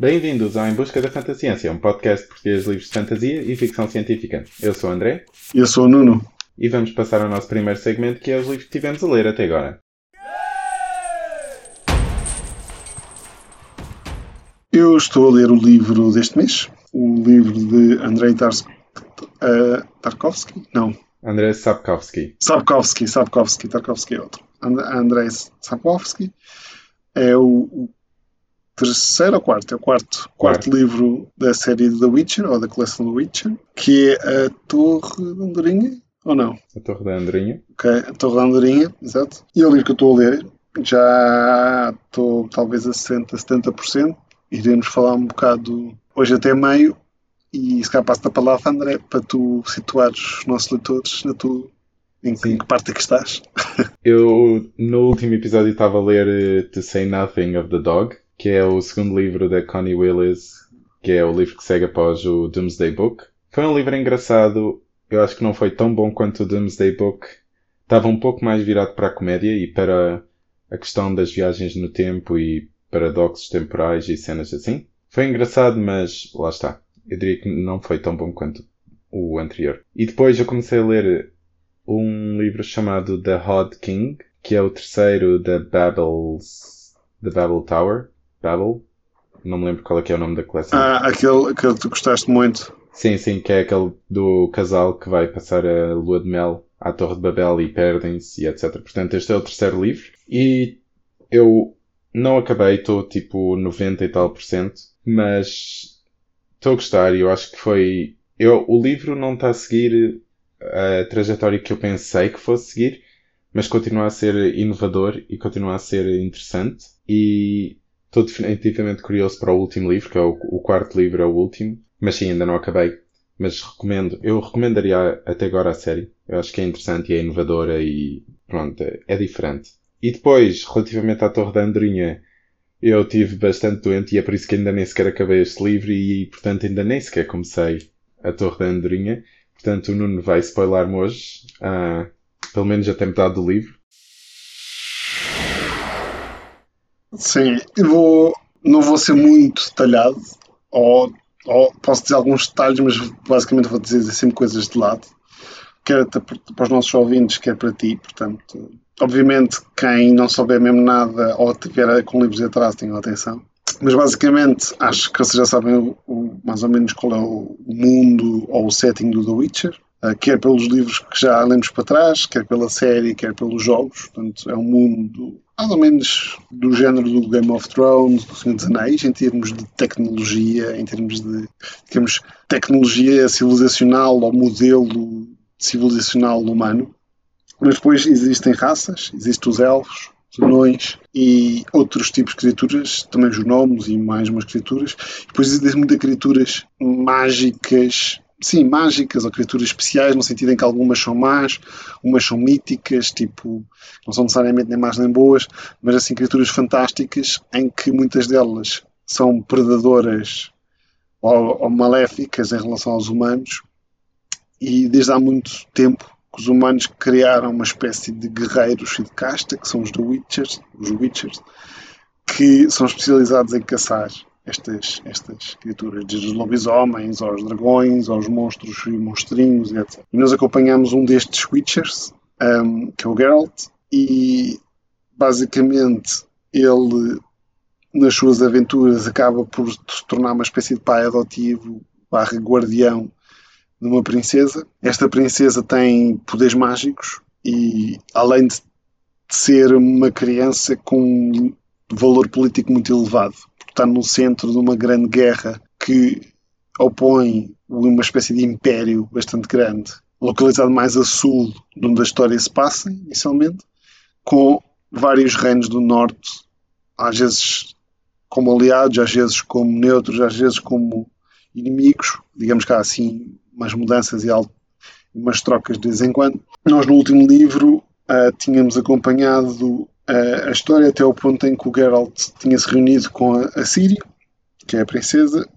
Bem-vindos ao Em Busca da Fantasciência, um podcast português de livros de fantasia e ficção científica. Eu sou o André. Eu sou o Nuno. E vamos passar ao nosso primeiro segmento, que é os livros que tivemos a ler até agora. Eu estou a ler o livro deste mês, o livro de Andrei Tars... uh, Tarkovsky? Não. Andrei Sapkowski. Sapkowski, Sapkowski, Tarkovsky é outro. And Andrei Sapkowski é o, o, terceiro ou quarto? É o quarto, quarto, livro da série The Witcher, ou da coleção The Witcher, que é a Torre da Andorinha, ou não? A Torre da Andorinha. Ok, a Torre da Andorinha, exato. E é o livro que eu estou a ler. Já estou talvez a 60%, 70% iremos falar um bocado hoje até meio e se calhar passo a palavra, André, para tu situares os nossos leitores na tua, em, em que parte é que estás. Eu, no último episódio, estava a ler eh, To Say Nothing of the Dog, que é o segundo livro da Connie Willis, que é o livro que segue após o Doomsday Book. Foi um livro engraçado, eu acho que não foi tão bom quanto o Doomsday Book. Estava um pouco mais virado para a comédia e para a questão das viagens no tempo e paradoxos temporais e cenas assim. Foi engraçado, mas lá está. Eu diria que não foi tão bom quanto o anterior. E depois eu comecei a ler um livro chamado The Hod King, que é o terceiro da Babel's, The Babel Tower. Babel? Não me lembro qual é que é o nome da coleção. Ah, aquele, aquele que tu gostaste muito. Sim, sim, que é aquele do casal que vai passar a lua de mel à Torre de Babel e perdem-se e etc. Portanto, este é o terceiro livro. E eu não acabei, estou tipo 90 e tal por cento, mas estou a gostar e eu acho que foi. Eu, o livro não está a seguir a trajetória que eu pensei que fosse seguir, mas continua a ser inovador e continua a ser interessante. E estou definitivamente curioso para o último livro, que é o, o quarto livro, é o último, mas sim, ainda não acabei. Mas recomendo, eu recomendaria até agora a série. Eu acho que é interessante e é inovadora e pronto, é, é diferente. E depois, relativamente à Torre da Andorinha, eu tive bastante doente e é por isso que ainda nem sequer acabei este livro e, portanto, ainda nem sequer comecei a Torre da Andorinha. Portanto, o Nuno vai spoiler-me hoje, ah, pelo menos até metade do livro. Sim, eu vou, não vou ser muito detalhado, ou, ou posso dizer alguns detalhes, mas basicamente vou dizer sempre coisas de lado, quer para os nossos ouvintes, quer para ti, portanto Obviamente, quem não souber mesmo nada ou tiver com livros de atraso, tenham atenção. Mas basicamente, acho que vocês já sabem o, o, mais ou menos qual é o mundo ou o setting do The Witcher. Uh, quer pelos livros que já lemos para trás, quer pela série, quer pelos jogos. Portanto, é um mundo mais ou menos do género do Game of Thrones, do Senhor dos Anéis, em termos de tecnologia, em termos de digamos, tecnologia civilizacional ou modelo civilizacional humano. Mas depois existem raças, existem os elfos, os anões e outros tipos de criaturas, também os gnomos e mais umas criaturas. Depois existem muitas criaturas mágicas, sim, mágicas ou criaturas especiais, no sentido em que algumas são más, umas são míticas, tipo, não são necessariamente nem más nem boas, mas assim, criaturas fantásticas em que muitas delas são predadoras ou, ou maléficas em relação aos humanos. E desde há muito tempo que os humanos criaram uma espécie de guerreiros e de casta, que são os The Witchers, os Witchers, que são especializados em caçar estas, estas criaturas, desde os lobisomens, aos dragões, aos monstros e monstrinhos, etc. E nós acompanhamos um destes Witchers, um, que é o Geralt, e basicamente ele, nas suas aventuras, acaba por se tornar uma espécie de pai adotivo barra guardião de uma princesa. Esta princesa tem poderes mágicos e, além de ser uma criança com valor político muito elevado, está no centro de uma grande guerra que opõe uma espécie de império bastante grande, localizado mais a sul de onde a história se passa, inicialmente, com vários reinos do norte, às vezes como aliados, às vezes como neutros, às vezes como inimigos, digamos que há assim umas mudanças e umas trocas de vez em quando. Nós, no último livro, uh, tínhamos acompanhado uh, a história até o ponto em que o Geralt tinha se reunido com a, a Ciri, que é a princesa,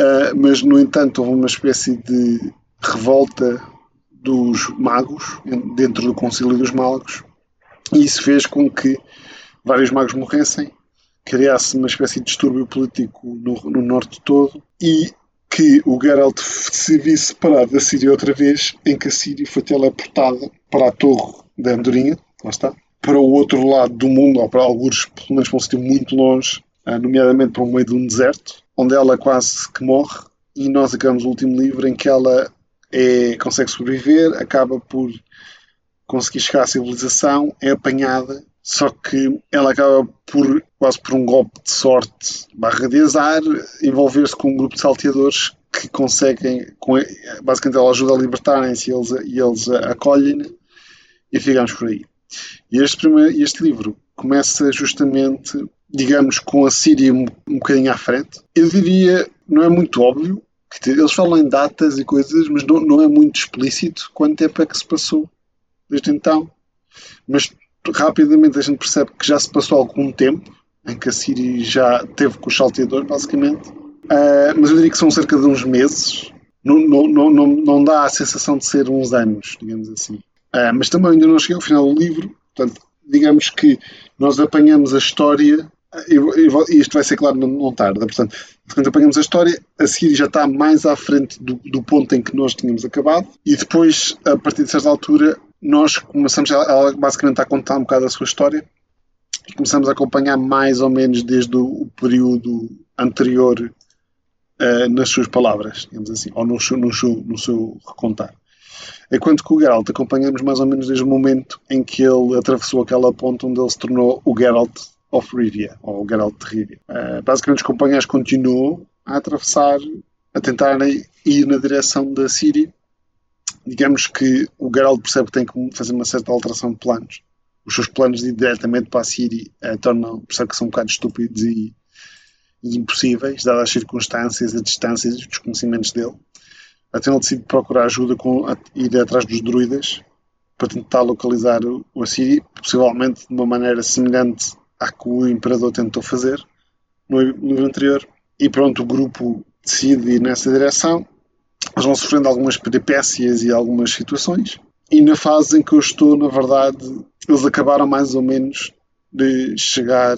uh, mas, no entanto, houve uma espécie de revolta dos magos dentro do Concílio dos Magos, e isso fez com que vários magos morressem, criasse uma espécie de distúrbio político no, no norte todo e que o Geralt se visse separado da Síria outra vez, em que a Síria foi teleportada para a torre da Andorinha, lá está, para o outro lado do mundo, ou para alguns, pelo menos para um sítio muito longe, ah, nomeadamente para o meio de um deserto, onde ela quase que morre, e nós acabamos o último livro em que ela é, consegue sobreviver, acaba por conseguir chegar à civilização, é apanhada, só que ela acaba por, quase por um golpe de sorte barra de azar, envolver-se com um grupo de salteadores que conseguem, basicamente ela ajuda a libertarem-se e eles, e eles acolhem e ficamos por aí. E este, primeiro, este livro começa justamente, digamos, com a Síria um, um bocadinho à frente. Eu diria, não é muito óbvio, eles falam em datas e coisas, mas não, não é muito explícito quanto tempo é que se passou desde então. Mas rapidamente a gente percebe que já se passou algum tempo em que a Síria já teve com os salteadores, basicamente. Uh, mas eu diria que são cerca de uns meses. Não, não, não, não dá a sensação de ser uns anos, digamos assim. Uh, mas também ainda não cheguei ao final do livro. Portanto, digamos que nós apanhamos a história e isto vai ser claro não tarda, portanto, quando apanhamos a história, a seguir já está mais à frente do, do, ponto em que nós tínhamos acabado, e depois, a partir de certa altura, nós começamos, ela basicamente a contar um bocado a sua história, e começamos a acompanhar mais ou menos desde o, período anterior uh, nas suas palavras, digamos assim, ou no no seu, no seu recontar. Enquanto que o Geralt acompanhamos mais ou menos desde o momento em que ele atravessou aquela ponte onde ele se tornou o Geralt of Rivia, ou Geralt de Rivia. Uh, basicamente, os companheiros continuam a atravessar, a tentar ir na direção da Síria. Digamos que o Geralt percebe que tem que fazer uma certa alteração de planos. Os seus planos de ir diretamente para a Síria uh, tornam, percebe que são um bocado estúpidos e, e impossíveis, dadas as circunstâncias, as distâncias e os desconhecimentos dele. Até ele decide procurar ajuda com a, ir atrás dos druidas para tentar localizar o, o Assiri, possivelmente de uma maneira semelhante à que o Imperador tentou fazer no livro anterior. E pronto, o grupo decide ir nessa direção. Eles vão sofrendo algumas peripécias e algumas situações. E na fase em que eu estou, na verdade, eles acabaram mais ou menos de chegar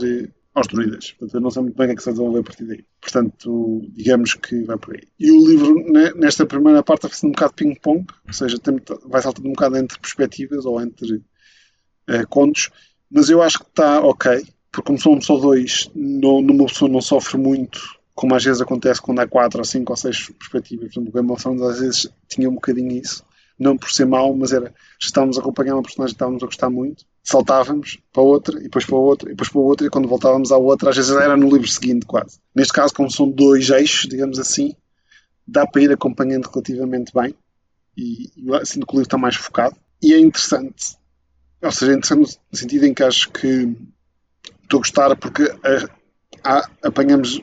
aos druidas. Portanto, eu não sei muito bem o que é que se desenvolver a partir daí. Portanto, digamos que vai por aí. E o livro, nesta primeira parte, vai fazendo um bocado ping-pong, ou seja, vai saltando um bocado entre perspectivas ou entre uh, contos, mas eu acho que está ok, porque como são só dois, não, numa pessoa não sofre muito, como às vezes acontece quando há quatro ou cinco ou seis perspectivas. Por exemplo, o Game of Thrones às vezes tinha um bocadinho isso não por ser mau, mas era estávamos a acompanhar uma personagem que estávamos a gostar muito, saltávamos para outra, e depois para outra, e depois para outra, e quando voltávamos à outra, às vezes era no livro seguinte quase. Neste caso, como são dois eixos, digamos assim, dá para ir acompanhando relativamente bem, e, e sendo que o livro está mais focado, e é interessante. Ou seja, é interessante no sentido em que acho que estou a gostar porque a, a, apanhamos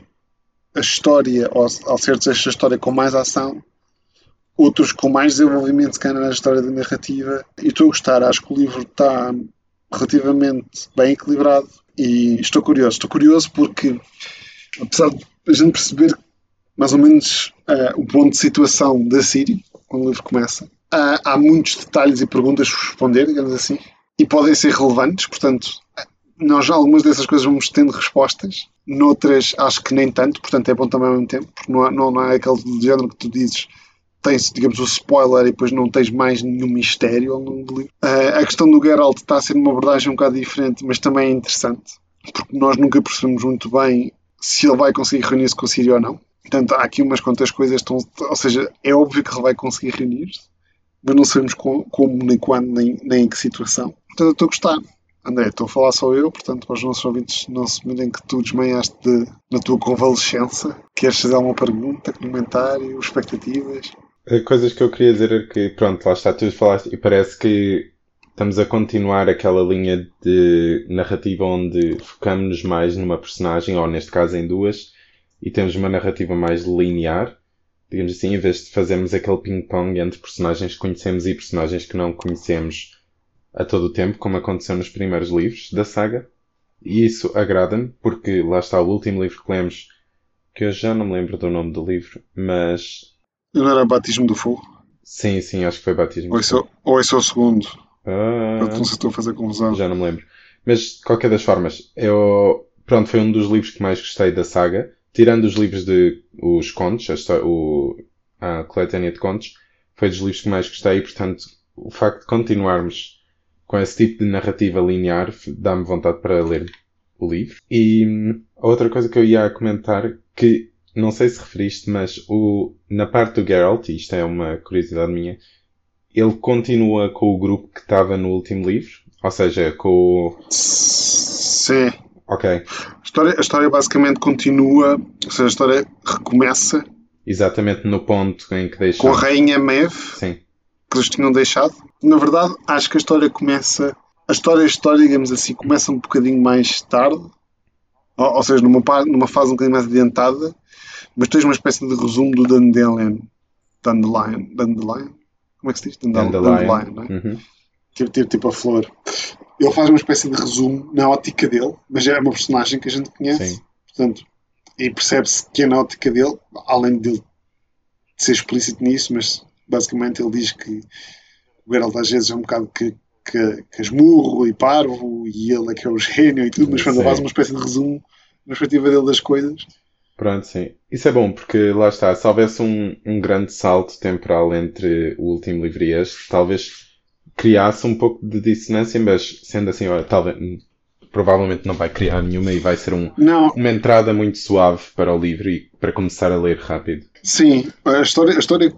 a história, ou certos da história com mais ação, outros com mais desenvolvimento, se calhar, na história da narrativa. E estou a gostar, acho que o livro está relativamente bem equilibrado e estou curioso. Estou curioso porque, apesar de a gente perceber mais ou menos uh, o ponto de situação da Síria, quando o livro começa, uh, há muitos detalhes e perguntas por responder, digamos assim, e podem ser relevantes, portanto, nós algumas dessas coisas vamos tendo respostas, noutras acho que nem tanto, portanto é bom também ao mesmo tempo, porque não, é, não, não é aquele género que tu dizes tens, digamos, o spoiler e depois não tens mais nenhum mistério ao longo do livro. Uh, a questão do Geralt está a ser uma abordagem um bocado diferente, mas também é interessante, porque nós nunca percebemos muito bem se ele vai conseguir reunir-se com o Sírio ou não. Portanto, há aqui umas quantas coisas, estão, ou seja, é óbvio que ele vai conseguir reunir-se, mas não sabemos como, como, nem quando, nem, nem em que situação. Portanto, eu estou a gostar. André, estou a falar só eu, portanto, para os nossos ouvintes não se mirem que tu desmaiaste de, na tua convalescença. Queres fazer alguma pergunta, comentário, expectativas? Coisas que eu queria dizer é que, pronto, lá está, tu falaste e parece que estamos a continuar aquela linha de narrativa onde focamos-nos mais numa personagem, ou neste caso em duas, e temos uma narrativa mais linear, digamos assim, em vez de fazermos aquele ping-pong entre personagens que conhecemos e personagens que não conhecemos a todo o tempo, como aconteceu nos primeiros livros da saga. E isso agrada-me, porque lá está o último livro que lemos, que eu já não me lembro do nome do livro, mas não era Batismo do Fogo? Sim, sim, acho que foi Batismo ou do Fogo. Ou esse é o segundo? Ah, não sei se estou a fazer confusão. Já não me lembro. Mas, de qualquer das formas, eu pronto, foi um dos livros que mais gostei da saga. Tirando os livros de os contos, a, história, o, a coletânea de contos, foi dos livros que mais gostei e, portanto, o facto de continuarmos com esse tipo de narrativa linear dá-me vontade para ler o livro. E hum, a outra coisa que eu ia comentar, que não sei se referiste, mas o, na parte do Geralt, e isto é uma curiosidade minha, ele continua com o grupo que estava no último livro? Ou seja, com o... Sim. Ok. A história, a história basicamente continua, ou seja, a história recomeça. Exatamente no ponto em que deixou. Com a Rainha Mev. Sim. Que eles tinham deixado. Na verdade, acho que a história começa. A história, a história, digamos assim, começa um bocadinho mais tarde. Ou, ou seja, numa, numa fase um bocadinho mais adiantada. Mas tens uma espécie de resumo do Dandelion. Dandelion. Dandelion? Como é que se diz? Dandelion. Dandelion, não é? Uhum. Tipo, tipo, tipo a flor. Ele faz uma espécie de resumo na ótica dele, mas é uma personagem que a gente conhece. Sim. Portanto, e percebe-se que é na ótica dele, além de ele ser explícito nisso, mas basicamente ele diz que o Geralt às vezes é um bocado que, que, casmurro e parvo e ele é que é o gênio e tudo, mas quando faz uma espécie de resumo na perspectiva dele das coisas. Pronto, sim. Isso é bom, porque lá está, se houvesse um, um grande salto temporal entre o último livro e este, talvez criasse um pouco de dissonância, mas sendo assim, talvez, provavelmente não vai criar nenhuma e vai ser um, uma entrada muito suave para o livro e para começar a ler rápido. Sim, a história, a história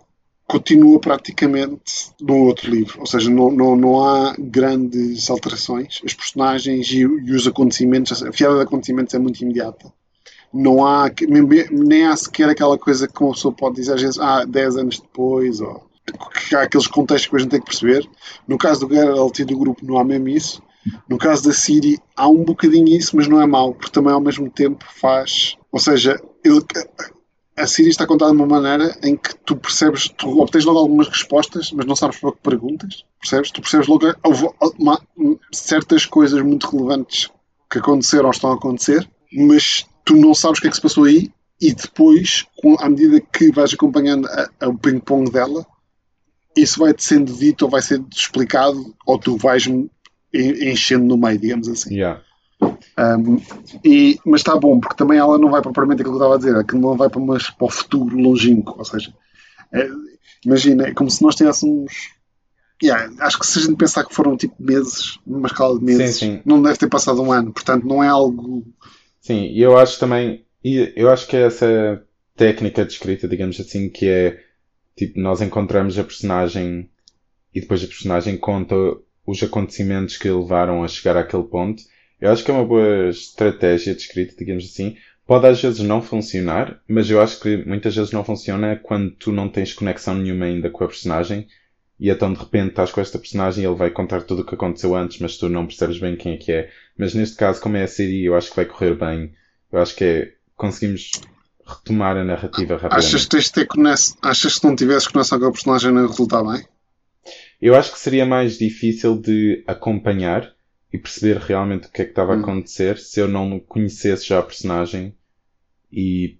continua praticamente no outro livro, ou seja, não, não, não há grandes alterações. As personagens e, e os acontecimentos, a fiada de acontecimentos é muito imediata. Não há, nem há sequer aquela coisa que uma pessoa pode dizer às vezes, ah, 10 anos depois, ou que há aqueles contextos que a gente tem que perceber. No caso do Geralt e do grupo não há mesmo isso. No caso da Siri há um bocadinho isso, mas não é mau, porque também ao mesmo tempo faz. Ou seja, ele, a Siri está contada de uma maneira em que tu percebes, tu obtens logo algumas respostas, mas não sabes para que perguntas. Percebes? Tu percebes logo certas coisas muito relevantes que aconteceram ou estão a acontecer, mas tu não sabes o que é que se passou aí e depois, à medida que vais acompanhando o ping-pong dela, isso vai-te sendo dito ou vai ser explicado ou tu vais enchendo no meio, digamos assim. Yeah. Um, e, mas está bom, porque também ela não vai propriamente aquilo que eu estava a dizer, aquilo não vai para, umas, para o futuro longínquo, ou seja, é, imagina, é como se nós tivéssemos. Yeah, acho que se a gente pensar que foram tipo meses, numa escala de meses, sim, sim. não deve ter passado um ano, portanto não é algo. Sim, e eu acho também, e eu acho que é essa técnica de escrita, digamos assim, que é Tipo, nós encontramos a personagem e depois a personagem conta os acontecimentos que levaram a chegar àquele ponto. Eu acho que é uma boa estratégia de escrita, digamos assim. Pode às vezes não funcionar, mas eu acho que muitas vezes não funciona quando tu não tens conexão nenhuma ainda com a personagem e então de repente estás com esta personagem e ele vai contar tudo o que aconteceu antes, mas tu não percebes bem quem é que é. Mas neste caso, como é a série, eu acho que vai correr bem. Eu acho que é, conseguimos retomar a narrativa rapidamente. Achas que, tens de ter conexão, achas que se não tivesses conexão com a personagem não resultar bem? Eu acho que seria mais difícil de acompanhar e perceber realmente o que é que estava a hum. acontecer se eu não conhecesse já a personagem e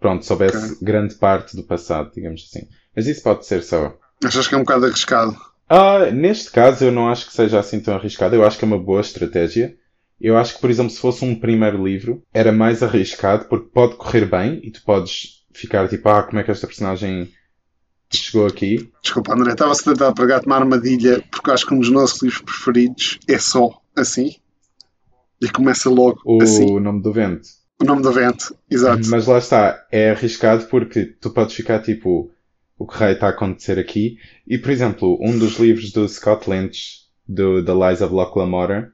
pronto, soubesse okay. grande parte do passado, digamos assim. Mas isso pode ser só. Achas que é um bocado arriscado? Ah, neste caso eu não acho que seja assim tão arriscado. Eu acho que é uma boa estratégia. Eu acho que, por exemplo, se fosse um primeiro livro, era mais arriscado porque pode correr bem e tu podes ficar tipo, ah, como é que esta personagem chegou aqui? Desculpa, André, estava-se a tentar pregar-te uma armadilha porque acho que um dos nossos livros preferidos é só assim e começa logo o assim. O nome do vento. O nome do vento, exato. Mas lá está, é arriscado porque tu podes ficar tipo, o que raio está a acontecer aqui? E, por exemplo, um dos livros do Scott Lynch, do The Lies of Locke Lamora,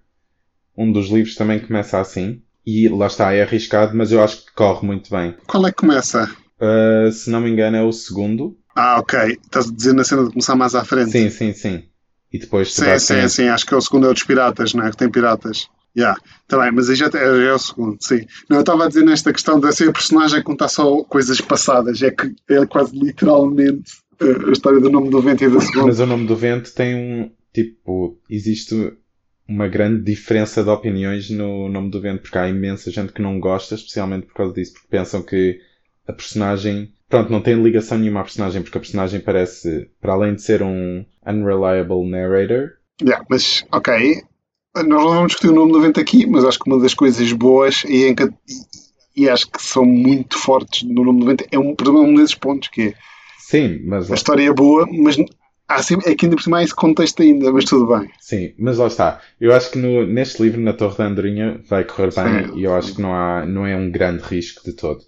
um dos livros também começa assim. E lá está, é arriscado, mas eu acho que corre muito bem. Qual é que começa? Uh, se não me engano, é o segundo. Ah, ok. Estás a dizer na cena de começar mais à frente. Sim, sim, sim. E depois Sim, sim, sim. Acho que é o segundo é o dos piratas, não é? Que tem piratas. Yeah. Tá bem, mas aí já, já é o segundo, sim. Não, eu estava a dizer nesta questão de ser personagem contar só coisas passadas. É que é quase literalmente uh, a história do nome do vento e da segunda. Mas o nome do vento tem um. Tipo, existe uma grande diferença de opiniões no Nome do Vento, porque há imensa gente que não gosta, especialmente por causa disso, porque pensam que a personagem, pronto, não tem ligação nenhuma à personagem, porque a personagem parece, para além de ser um unreliable narrator. Yeah, mas, ok, Nós não vamos discutir o nome do evento aqui, mas acho que uma das coisas boas e, em, e acho que são muito fortes no nome do evento é um, um desses pontos que é Sim, mas... A história é boa, mas há sempre, é que ainda por cima há esse contexto ainda, mas tudo bem. Sim, mas lá está. Eu acho que no, neste livro, na Torre da Andorinha, vai correr bem sim, e eu acho que não, há, não é um grande risco de todo.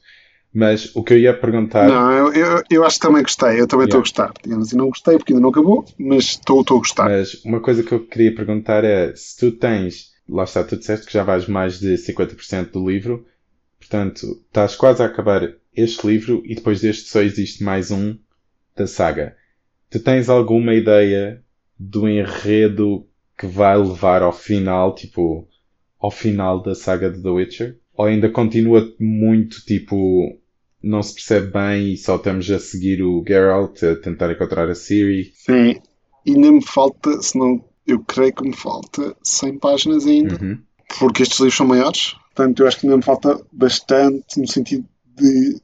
Mas o que eu ia perguntar. Não, eu, eu, eu acho que também gostei, eu também estou yeah. a gostar. Digamos assim, não gostei porque ainda não acabou, mas estou, estou a gostar. Mas uma coisa que eu queria perguntar é: se tu tens, lá está, tu disseste que já vais mais de 50% do livro, portanto, estás quase a acabar este livro e depois deste só existe mais um da saga. Tu tens alguma ideia do enredo que vai levar ao final, tipo, ao final da saga de The Witcher? Ou ainda continua muito, tipo, não se percebe bem e só estamos a seguir o Geralt a tentar encontrar a Ciri? Sim, ainda me falta, se não, eu creio que me falta 100 páginas ainda, uhum. porque estes livros são maiores, portanto eu acho que ainda me falta bastante no sentido de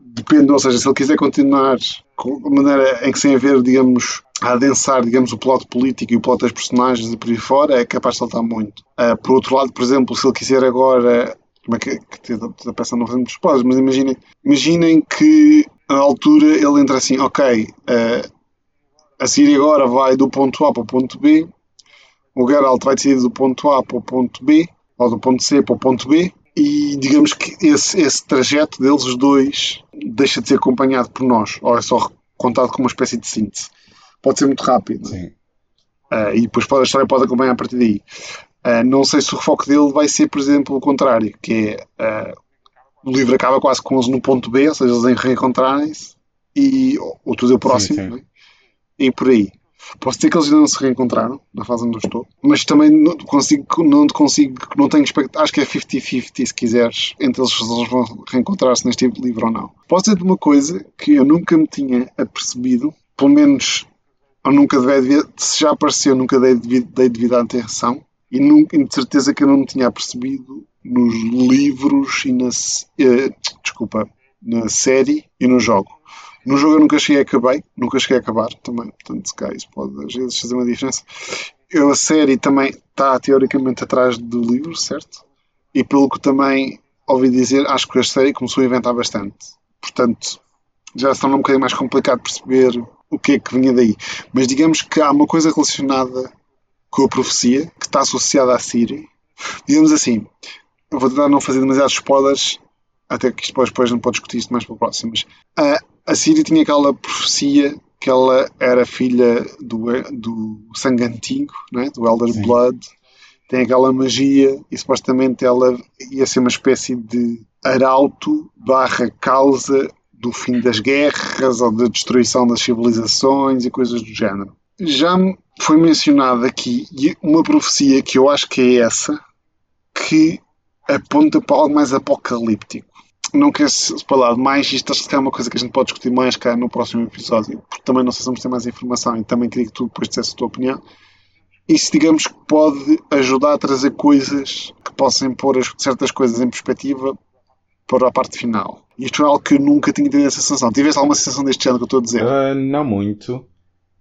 depende, ou seja, se ele quiser continuar a maneira em que sem haver, digamos, a adensar, digamos, o plot político e o plot das personagens e por aí fora, é capaz de saltar muito. Uh, por outro lado, por exemplo, se ele quiser agora. Como é que, que a peça não fazemos spoilers, mas imaginem, imaginem que a altura ele entra assim, ok, uh, a Síria agora vai do ponto A para o ponto B, o Geralt vai decidir do ponto A para o ponto B, ou do ponto C para o ponto B, e digamos que esse, esse trajeto deles, os dois, deixa de ser acompanhado por nós, ou é só contado como uma espécie de síntese. Pode ser muito rápido. Sim. Uh, e depois pode, a história pode acompanhar a partir daí. Uh, não sei se o foco dele vai ser, por exemplo, o contrário, que é uh, o livro acaba quase com eles no ponto B, ou seja, eles reencontrarem-se, e ou tudo é o próximo, sim, sim. Né? e por aí. Posso dizer que eles ainda não se reencontraram, na fase onde eu estou, mas também não consigo, não consigo, não tenho expectativa, acho que é 50-50 se quiseres, entre eles, eles vão reencontrar-se neste tipo de livro ou não. Posso dizer uma coisa que eu nunca me tinha apercebido, pelo menos eu nunca dei, se já apareceu, nunca dei, dei devido à atenção, e, nunca, de certeza que eu não me tinha apercebido nos livros e na, eh, desculpa, na série e no jogo. No jogo eu nunca cheguei a acabar, nunca cheguei a acabar também, portanto, se cá isso pode às vezes fazer uma diferença. Eu, a série também está teoricamente atrás do livro, certo? E pelo que também ouvi dizer, acho que a série começou a inventar bastante. Portanto, já se torna um bocadinho mais complicado perceber o que é que vinha daí. Mas digamos que há uma coisa relacionada com a profecia que está associada à Siri. Digamos assim, eu vou tentar não fazer demasiados spoilers, até que depois, depois não pode discutir isto mais para o próximo. Mas, uh, a Síria tinha aquela profecia que ela era filha do, do sangue antigo, né? do Elder Sim. Blood, tem aquela magia e supostamente ela ia ser uma espécie de arauto barra causa do fim das guerras ou da destruição das civilizações e coisas do género. Já foi mencionada aqui uma profecia que eu acho que é essa, que aponta para algo mais apocalíptico não quero falar mais, isto acho que é uma coisa que a gente pode discutir mais cá no próximo episódio, porque também não sei se vamos ter mais informação e também queria que tu depois dissesse a tua opinião. Isso, digamos que pode ajudar a trazer coisas que possam pôr certas coisas em perspectiva para a parte final. Isto é algo que eu nunca tinha tido essa sensação. Tiveste alguma sensação deste género que eu estou a dizer? Uh, não muito.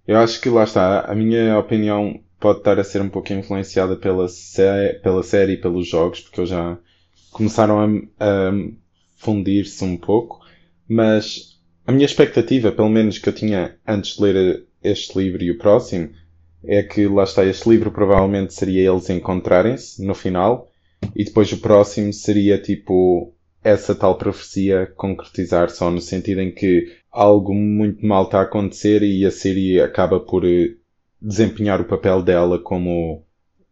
Eu acho que lá está. A minha opinião pode estar a ser um pouco influenciada pela, sé pela série e pelos jogos, porque eu já começaram a, a fundir-se um pouco, mas a minha expectativa, pelo menos que eu tinha antes de ler este livro e o próximo, é que lá está, este livro provavelmente seria eles encontrarem-se no final, e depois o próximo seria tipo essa tal profecia concretizar só no sentido em que algo muito mal está a acontecer e a série acaba por eh, desempenhar o papel dela como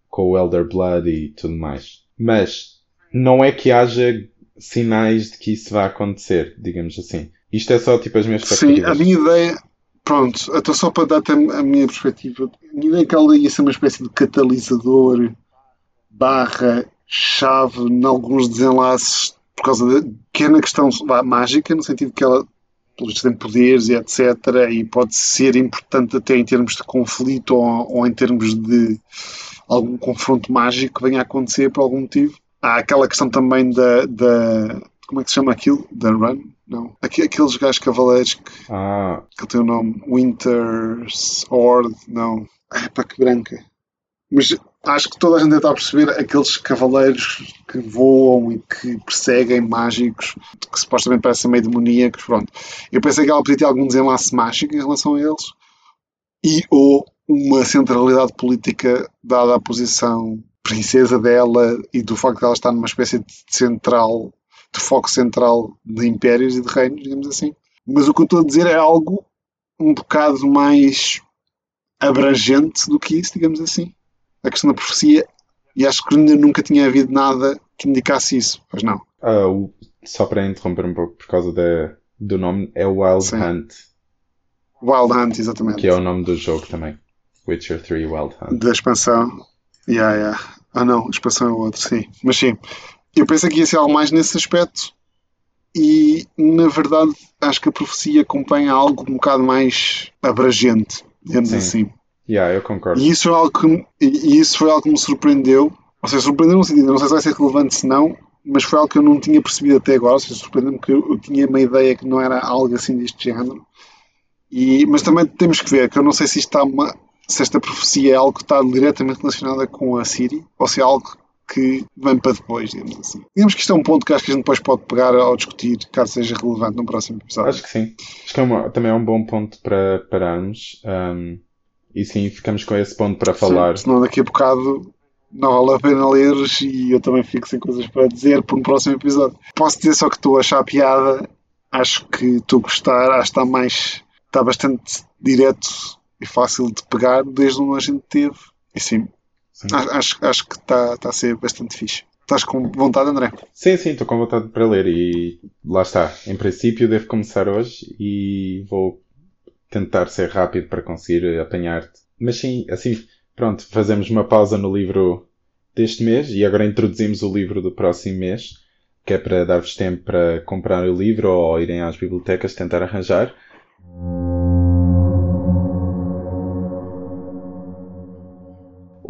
com o Elder Blood e tudo mais. Mas não é que haja sinais de que isso vai acontecer, digamos assim. Isto é só tipo as minhas expectativas. Sim, a minha ideia, pronto, até só para dar-te a minha perspectiva, a minha ideia é que ela ia ser uma espécie de catalisador barra chave em alguns desenlaces por causa de que é na questão mágica, no sentido que ela tem poderes e etc. E pode ser importante até em termos de conflito ou, ou em termos de algum confronto mágico que venha a acontecer por algum motivo. Há aquela questão também da, da como é que se chama aquilo? Da Run? Não. Aqueles gajos cavaleiros que, ah. que tem o nome Winter Sword, não. É para que branca. Mas acho que toda a gente está a perceber aqueles cavaleiros que voam e que perseguem mágicos, que supostamente parecem meio demoníacos. Pronto. Eu pensei que ela podia ter algum desenlace mágico em relação a eles e ou uma centralidade política dada à posição princesa dela e do facto de ela estar numa espécie de central, de foco central de impérios e de reinos, digamos assim. Mas o que eu estou a dizer é algo um bocado mais abrangente do que isso, digamos assim. A questão da profecia, e acho que ainda nunca tinha havido nada que indicasse isso, pois não. Uh, só para interromper um pouco por causa de, do nome, é Wild Sim. Hunt. Wild Hunt, exatamente. Que é o nome do jogo também. Witcher 3 Wild Hunt. Da expansão. Yeah, yeah. Ah não, a expansão é outra, sim. Mas sim, eu pensei que ia ser algo mais nesse aspecto e na verdade acho que a profecia acompanha algo um bocado mais abrangente, digamos sim. assim. Yeah, eu concordo. E isso, foi algo que, e isso foi algo que me surpreendeu. Ou seja, surpreendeu no sentido, não sei se vai ser relevante se não, mas foi algo que eu não tinha percebido até agora. Ou seja, surpreendeu-me que eu, eu, tinha uma ideia que não era algo assim deste género. E, mas também temos que ver, que eu não sei se isto está uma, se esta profecia é algo que está diretamente relacionada com a Siri ou se é algo que vem para depois, digamos assim. Digamos que isto é um ponto que acho que a gente depois pode pegar ao discutir, caso seja relevante no próximo episódio. Acho que sim. Acho que é uma, também é um bom ponto para pararmos. Um, e sim, ficamos com esse ponto para falar. Sim, senão daqui a bocado não vale a pena ler e eu também fico sem coisas para dizer para um próximo episódio. Posso dizer só que estou a achar piada, acho que estou a gostar, acho que está mais. está bastante direto e fácil de pegar desde onde a gente teve. E sim, sim. Acho, acho que está, está a ser bastante fixe. Estás com vontade, André? Sim, sim, estou com vontade para ler e lá está. Em princípio devo começar hoje e vou tentar ser rápido para conseguir apanhar-te. Mas sim, assim, pronto, fazemos uma pausa no livro deste mês e agora introduzimos o livro do próximo mês, que é para dar-vos tempo para comprar o livro ou irem às bibliotecas tentar arranjar.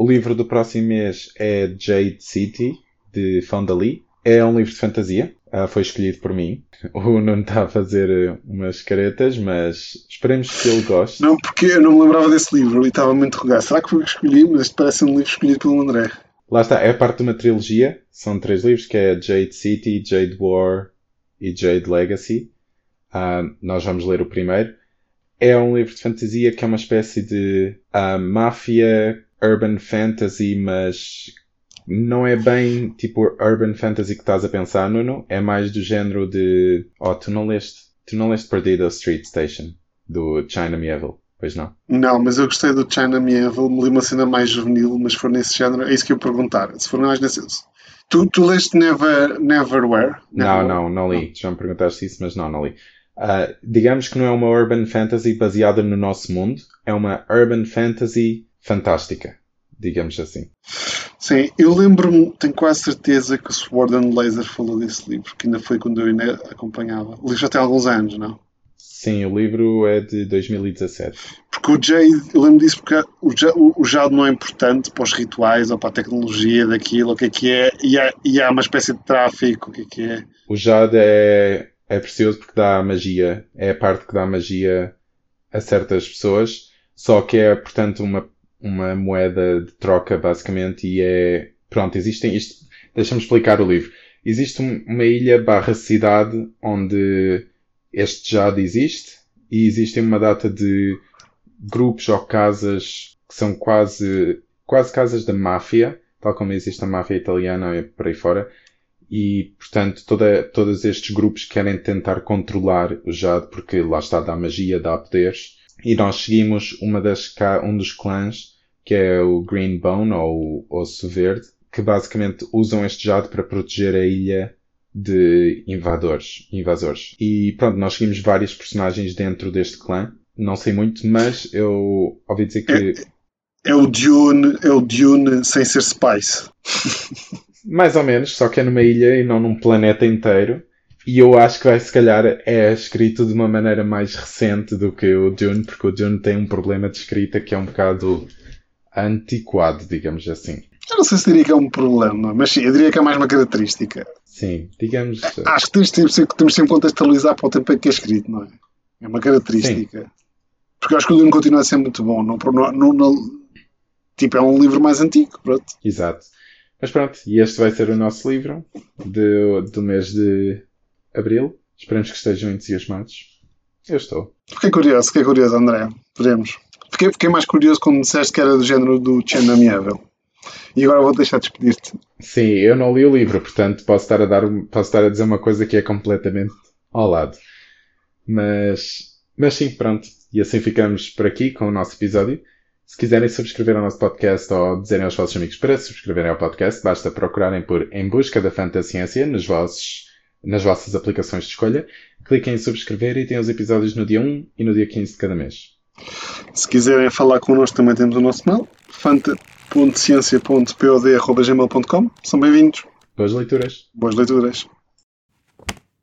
O livro do próximo mês é Jade City, de Fonda Lee. É um livro de fantasia. Uh, foi escolhido por mim. O Nuno está a fazer eh, umas caretas, mas esperemos que ele goste. Não, porque eu não me lembrava desse livro e estava muito interrogar. Será que foi que escolhi? Mas este parece um livro escolhido pelo André. Lá está, é parte de uma trilogia. São três livros, que é Jade City, Jade War e Jade Legacy. Uh, nós vamos ler o primeiro. É um livro de fantasia que é uma espécie de uh, máfia urban fantasy, mas não é bem tipo urban fantasy que estás a pensar, Nuno. É mais do género de. Oh, tu não leste, tu não leste Perdido Street Station, do China Mieville, pois não? Não, mas eu gostei do China Mieville, me li uma cena mais juvenil, mas for nesse género, é isso que eu perguntar. Se for mais nesse. Tu, tu leste Never, Neverwhere? Não, não, não li. Já me perguntaste isso, mas não, não li. Uh, digamos que não é uma urban fantasy baseada no nosso mundo, é uma urban fantasy fantástica, digamos assim. Sim, eu lembro-me, tenho quase certeza que o Sword and Laser falou desse livro, que ainda foi quando eu ainda acompanhava. O livro já tem alguns anos, não? Sim, o livro é de 2017. Porque o Jade, eu lembro disso porque o, o Jade não é importante para os rituais ou para a tecnologia daquilo, o que é que é, e há, e há uma espécie de tráfico, o que é que é. O Jade é, é precioso porque dá magia, é a parte que dá magia a certas pessoas, só que é, portanto, uma uma moeda de troca, basicamente, e é. Pronto, existem. Isto, Deixa-me explicar o livro. Existe uma ilha barra cidade onde este jade existe e existem uma data de grupos ou casas que são quase, quase casas da máfia, tal como existe a máfia italiana e por aí fora. E, portanto, toda, todos estes grupos querem tentar controlar o jade porque lá está, dá magia, dá poderes. E nós seguimos uma das, um dos clãs que é o Green Bone, ou o Osso Verde, que basicamente usam este jato para proteger a ilha de invadores, invasores. E pronto, nós seguimos vários personagens dentro deste clã. Não sei muito, mas eu ouvi dizer que. É, é o Dune, é o Dune sem ser Spice. Mais ou menos, só que é numa ilha e não num planeta inteiro. E eu acho que vai, se calhar, é escrito de uma maneira mais recente do que o Dune, porque o Dune tem um problema de escrita que é um bocado antiquado, digamos assim. Eu não sei se diria que é um problema, mas sim, eu diria que é mais uma característica. Sim, digamos. Acho que temos, temos, temos sempre contextualizar para o tempo em que é escrito, não é? É uma característica. Sim. Porque eu acho que o livro continua a ser muito bom. Não, não, não, tipo, é um livro mais antigo, pronto. Exato. Mas pronto, e este vai ser o nosso livro de, do mês de abril. Esperamos que estejam entusiasmados. Eu estou. Fiquei curioso, fiquei curioso, André. Veremos. Fiquei, fiquei mais curioso quando disseste que era do género do Chen Amiável. E agora vou deixar de despedir-te. Sim, eu não li o livro, portanto posso estar a, dar, posso estar a dizer uma coisa que é completamente ao lado. Mas, mas sim, pronto. E assim ficamos por aqui com o nosso episódio. Se quiserem subscrever ao nosso podcast ou dizerem aos vossos amigos para subscreverem ao podcast, basta procurarem por Em Busca da Fantasciência nos vossos, nas vossas aplicações de escolha. Cliquem em subscrever e têm os episódios no dia 1 e no dia 15 de cada mês. Se quiserem falar connosco, também temos o nosso mail, fanta.ciência.pod.gmail.com. São bem-vindos. Boas leituras. Boas leituras.